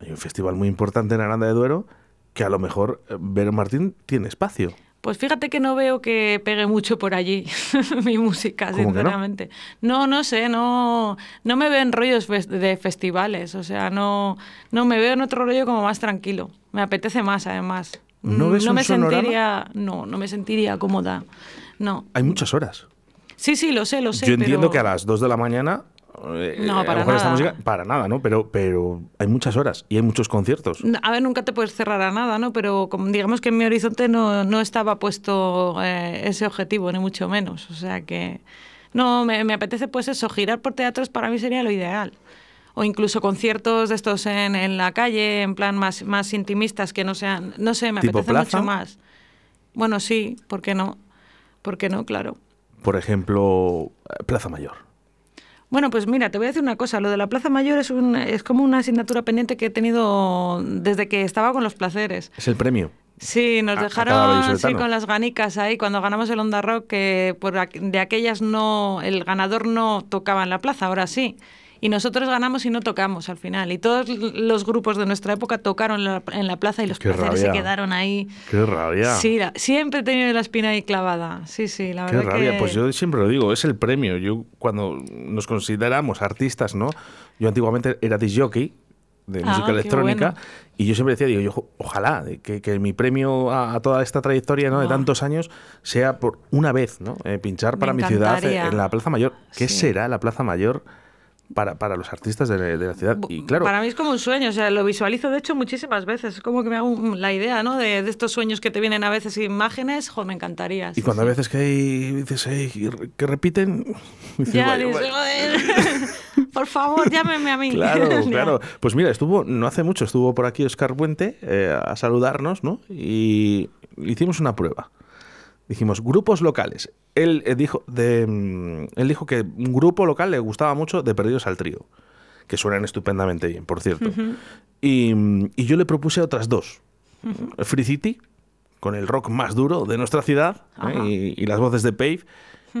hay un festival muy importante en Aranda de Duero que a lo mejor eh, Vero Martín tiene espacio. Pues fíjate que no veo que pegue mucho por allí <laughs> mi música, sinceramente. No? no, sé, no, no me veo en rollos de festivales, o sea, no, no me veo en otro rollo como más tranquilo. Me apetece más, además. ¿No Mm, un me sonorama? sentiría, no, no me sentiría cómoda. No. Hay muchas horas. Sí, sí, lo sé, lo sé. Yo entiendo pero- que a las 2 de la mañana. Eh, No, a lo para mejor esta nada. música- para nada, ¿no? Pero, pero hay muchas horas y hay muchos conciertos. A ver, nunca te puedes cerrar a nada, ¿no? Pero como digamos que en mi horizonte no, no estaba puesto eh, ese objetivo, ni mucho menos. O sea que no, me, me apetece pues eso, girar por teatros para mí sería lo ideal. O incluso conciertos de estos en, en la calle, en plan más, más intimistas, que no sean, no sé, me ¿Tipo apetece plaza? mucho más. Bueno, sí, ¿por qué no? ¿Por qué no? Claro. Por ejemplo, eh, Plaza Mayor. Bueno, pues mira, te voy a decir una cosa. Lo de la Plaza Mayor es, un, es como una asignatura pendiente que he tenido desde que estaba con los placeres. Es el premio. Sí, nos A- dejaron sí, con las ganicas ahí cuando ganamos el Onda Rock, que por de aquellas no, el ganador no tocaba en la plaza, ahora sí. Y nosotros ganamos y no tocamos al final. Y todos los grupos de nuestra época tocaron en la, en la plaza y los Qué placeres se rabia. quedaron ahí. Qué rabia. Sí, la- siempre he tenido la espina ahí clavada. Sí, sí, la Qué verdad rabia. que... Pues yo siempre lo digo, es el premio. Yo cuando nos consideramos artistas, ¿no? Yo antiguamente era disc jockey de Ah, música qué electrónica bueno. y yo siempre decía, digo, yo, ojalá que, que mi premio a, a toda esta trayectoria ¿no? de tantos años sea por una vez, ¿no? Eh, pinchar para mi ciudad eh, en la Plaza Mayor. ¿Qué Sí. será la Plaza Mayor para, para los artistas de, de la ciudad? Y claro, Para mí es como un sueño, o sea, lo visualizo de hecho muchísimas veces. Es como que me hago un- la idea, ¿no? De, de estos sueños que te vienen a veces imágenes, jo, me encantaría. y cuando sí. a veces que hay, dices, "Ey, que repiten, <laughs> dices, Ya, "Vaya, dices, vaya". "Joder, <laughs> por favor, llámeme a mí. Claro, <laughs> claro. Pues mira, estuvo, no hace mucho, estuvo por aquí Oscar Puente eh, a saludarnos, ¿no? Y hicimos una prueba. Dijimos, grupos locales. Él eh, dijo, de, mm, él dijo que un grupo local le gustaba mucho de Perdidos al Trío, que suenan estupendamente bien, por cierto. y, mm, y yo le propuse otras dos. Free City, con el rock más duro de nuestra ciudad, ¿eh? Y las voces de Pave,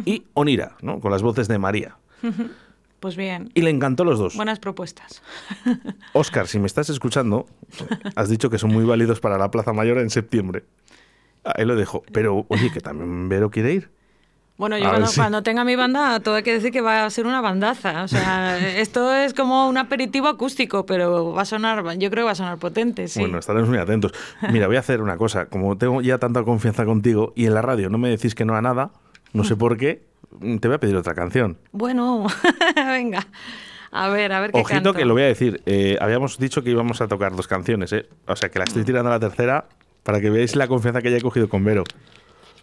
y Onira, ¿no? con las voces de María. Pues bien, Y le encantó los dos. buenas propuestas. Oscar, si me estás escuchando, <laughs> has dicho que son muy válidos para la Plaza Mayor en septiembre. Ahí lo dejo. Pero, oye, que también Vero quiere ir. Bueno, yo cuando, si- cuando tenga mi banda, todo hay que decir que va a ser una bandaza. O sea, <laughs> esto es como un aperitivo acústico, pero va a sonar, yo creo que va a sonar potente, sí. Bueno, estaremos muy atentos. Mira, voy a hacer una cosa. Como tengo ya tanta confianza contigo y en la radio no me decís que no a nada, no sé por qué, te voy a pedir otra canción. Bueno, <laughs> venga. A ver, a ver qué Ojito canto. que lo voy a decir. Eh, habíamos dicho que íbamos a tocar dos canciones, ¿eh? O sea, que la estoy tirando a la tercera para que veáis la confianza que ya he cogido con Vero.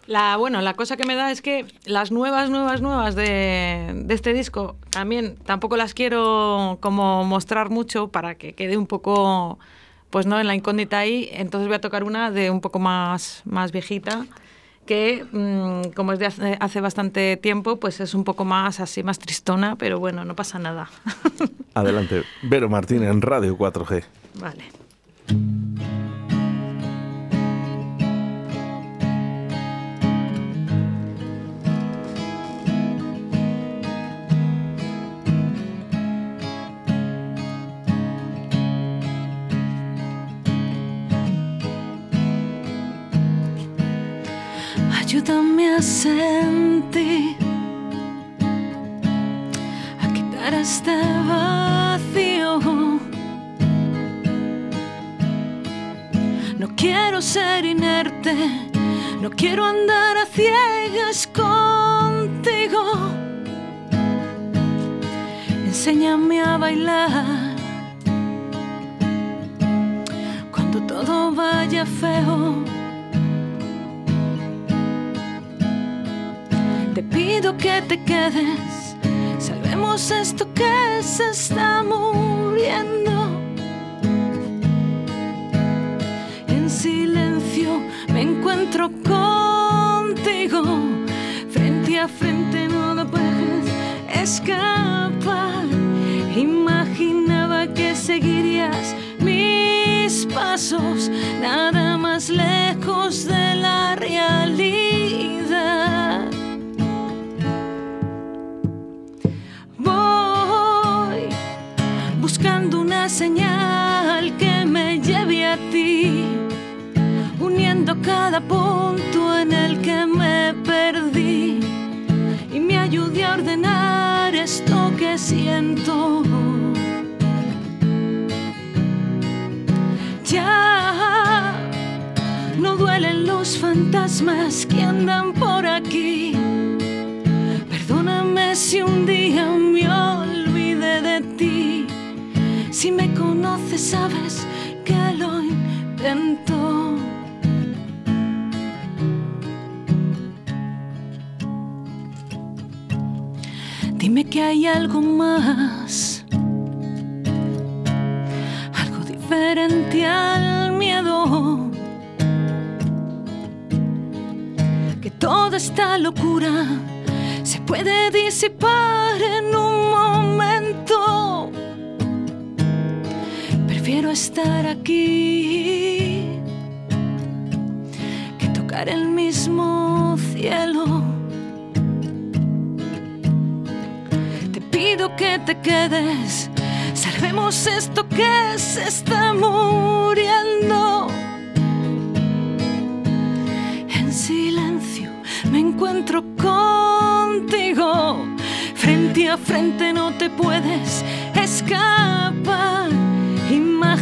La, bueno, la cosa que me da es que las nuevas, nuevas, nuevas de, de este disco también tampoco las quiero como mostrar mucho para que quede un poco, pues no, en la incógnita ahí. Entonces voy a tocar una de un poco más, más viejita, que mm, como es de hace, hace bastante tiempo, pues es un poco más así, más tristona, pero bueno, no pasa nada. <laughs> Adelante. Vero Martín en Radio 4G. vale. Ayúdame a sentir, a quitar este vacío. No quiero ser inerte, no quiero andar a ciegas contigo. Enséñame a bailar cuando todo vaya feo. Te pido que te quedes, salvemos esto que se está muriendo. En silencio me encuentro contigo, frente a frente no lo puedes escapar. Imaginaba que seguirías mis pasos, nada más lejos de la realidad. Señal que me lleve a ti, uniendo cada punto en el que me perdí y me ayude a ordenar esto que siento. Ya no duelen los fantasmas que andan por aquí. Perdóname si un día me. Si me conoces, sabes que lo intento. Dime que hay algo más, algo diferente al miedo. Que toda esta locura se puede disipar en un momento. Prefiero estar aquí que tocar el mismo cielo. Te pido que te quedes, salvemos esto que se está muriendo. En silencio me encuentro contigo. Frente a frente no te puedes escapar.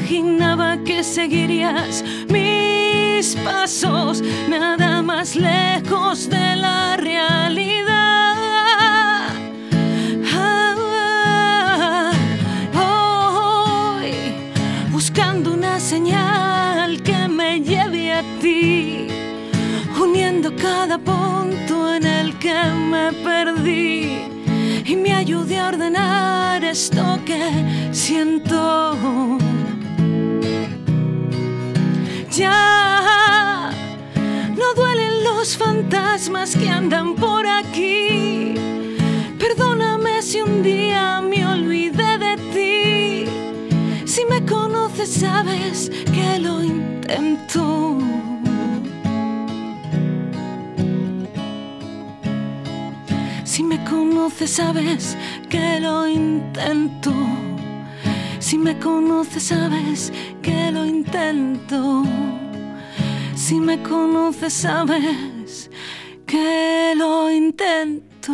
Imaginaba que seguirías mis pasos, nada más lejos de la realidad. Ah, hoy, buscando una señal que me lleve a ti uniendo cada punto en el que me perdí y me ayude a ordenar esto que siento. Ya no duelen los fantasmas que andan por aquí. Perdóname si un día me olvidé de ti. Si me conoces sabes que lo intento. Si me conoces sabes que lo intento. Si me conoces sabes que lo intento. Si me conoces sabes que lo intento.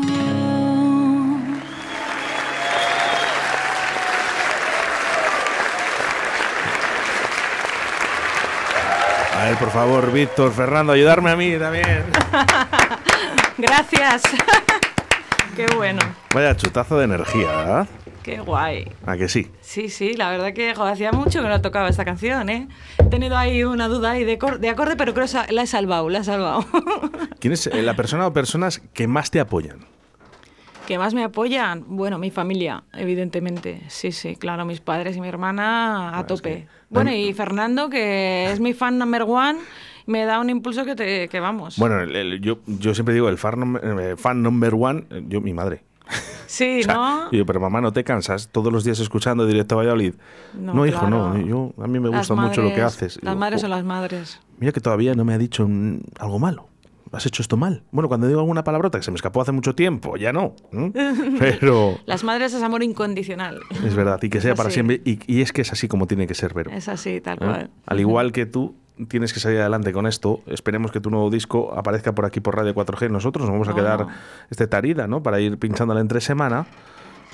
A ver, por favor, Víctor, Fernando, ayudarme a mí también. <laughs> Gracias. Qué bueno. Vaya chutazo de energía, ¿verdad? Qué guay. ¿A que sí? Sí, sí, la verdad que joder, hacía mucho que no tocaba esta canción, ¿eh? He tenido ahí una duda ahí de, de acorde, pero creo que la he salvado, la he salvado. <laughs> ¿Quién es eh, la persona o personas que más te apoyan? ¿Qué más me apoyan? Bueno, mi familia, evidentemente. Sí, sí, claro, mis padres y mi hermana a Bueno, es tope. que- Bueno, y Fernando, que es mi fan number one me da un impulso que te que vamos. Bueno, el- el- yo, yo siempre digo, el fan, number- eh, fan number one, eh, yo, mi madre. sí, O sea, ¿no? digo, pero mamá, ¿no te cansas todos los días escuchando directo a Valladolid? No, No, hijo, no. Yo, a mí me Las gusta mucho lo que haces. Las madres "Jo, son las madres. Mira que todavía no me ha dicho algo malo. Has hecho esto mal. Bueno, cuando digo alguna palabrota que se me escapó hace mucho tiempo, ya no. <laughs> Pero Las madres es amor incondicional. es verdad, y que sea para siempre. Y, y es que es así como tiene que ser, Vero. Es así, tal ¿eh? cual. Al igual que tú tienes que salir adelante con esto, esperemos que tu nuevo disco aparezca por aquí por Radio 4G. Nosotros nos vamos a Oh. quedar este tarida, ¿no? Para ir pinchándola entre semana.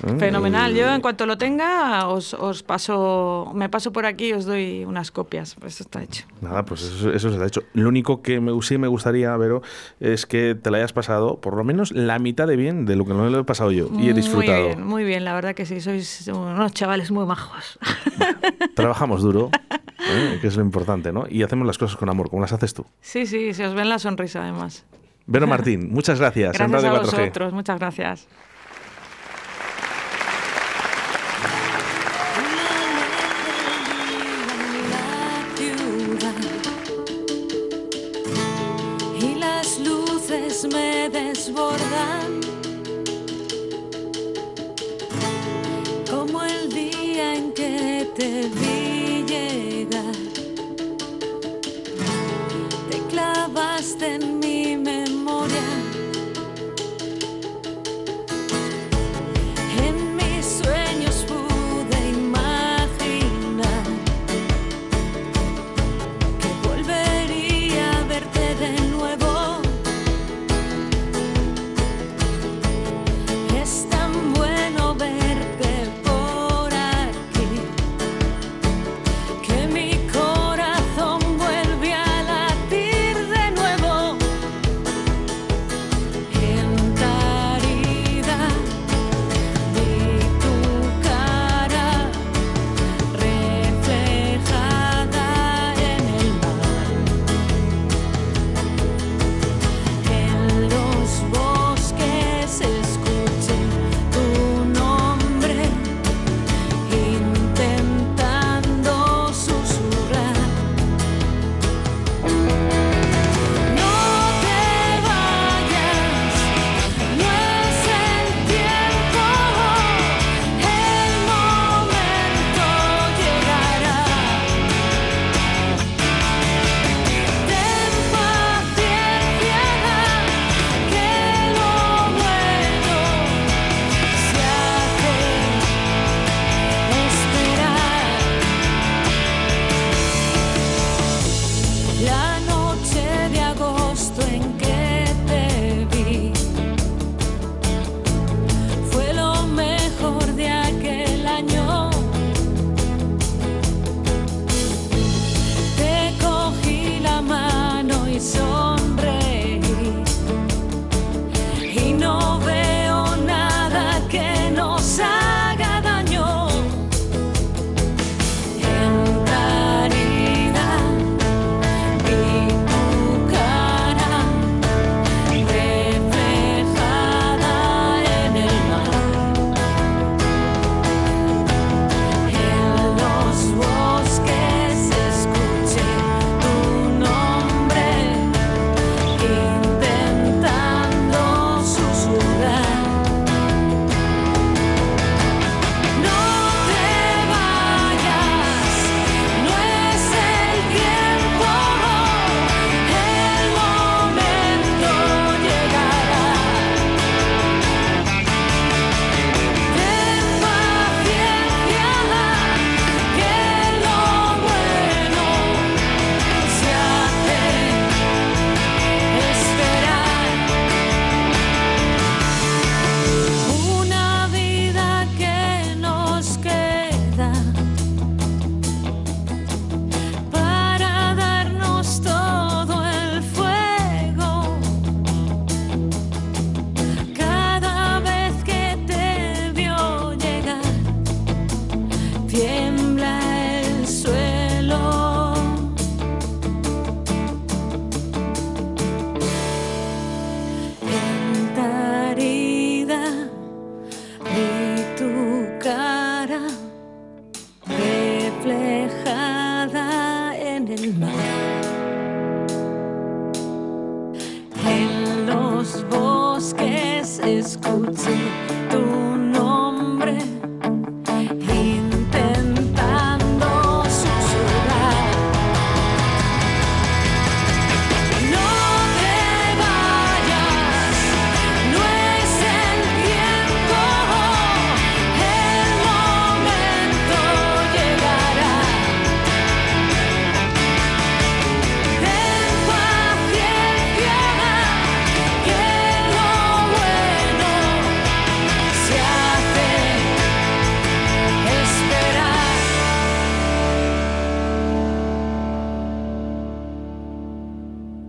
¿Eh? Fenomenal. Yo en cuanto lo tenga, os, os paso, me paso por aquí y os doy unas copias. Pues Eso está hecho. Nada, pues eso, eso ha hecho. Lo único que me, sí me gustaría, Vero, es que te la hayas pasado por lo menos la mitad de bien de lo que no lo he pasado yo. Y he disfrutado. Muy bien, muy bien. La verdad que sí, sois unos chavales muy majos. <laughs> Trabajamos duro, ¿eh? que es lo importante, ¿no? Y hacemos las cosas con amor, como las haces tú. Sí, sí, se os ven la sonrisa además. Vero Martín, muchas gracias. <laughs> en Gracias a Radio 4G. vosotros, muchas gracias. Luces me desbordan. Como el día en que te vi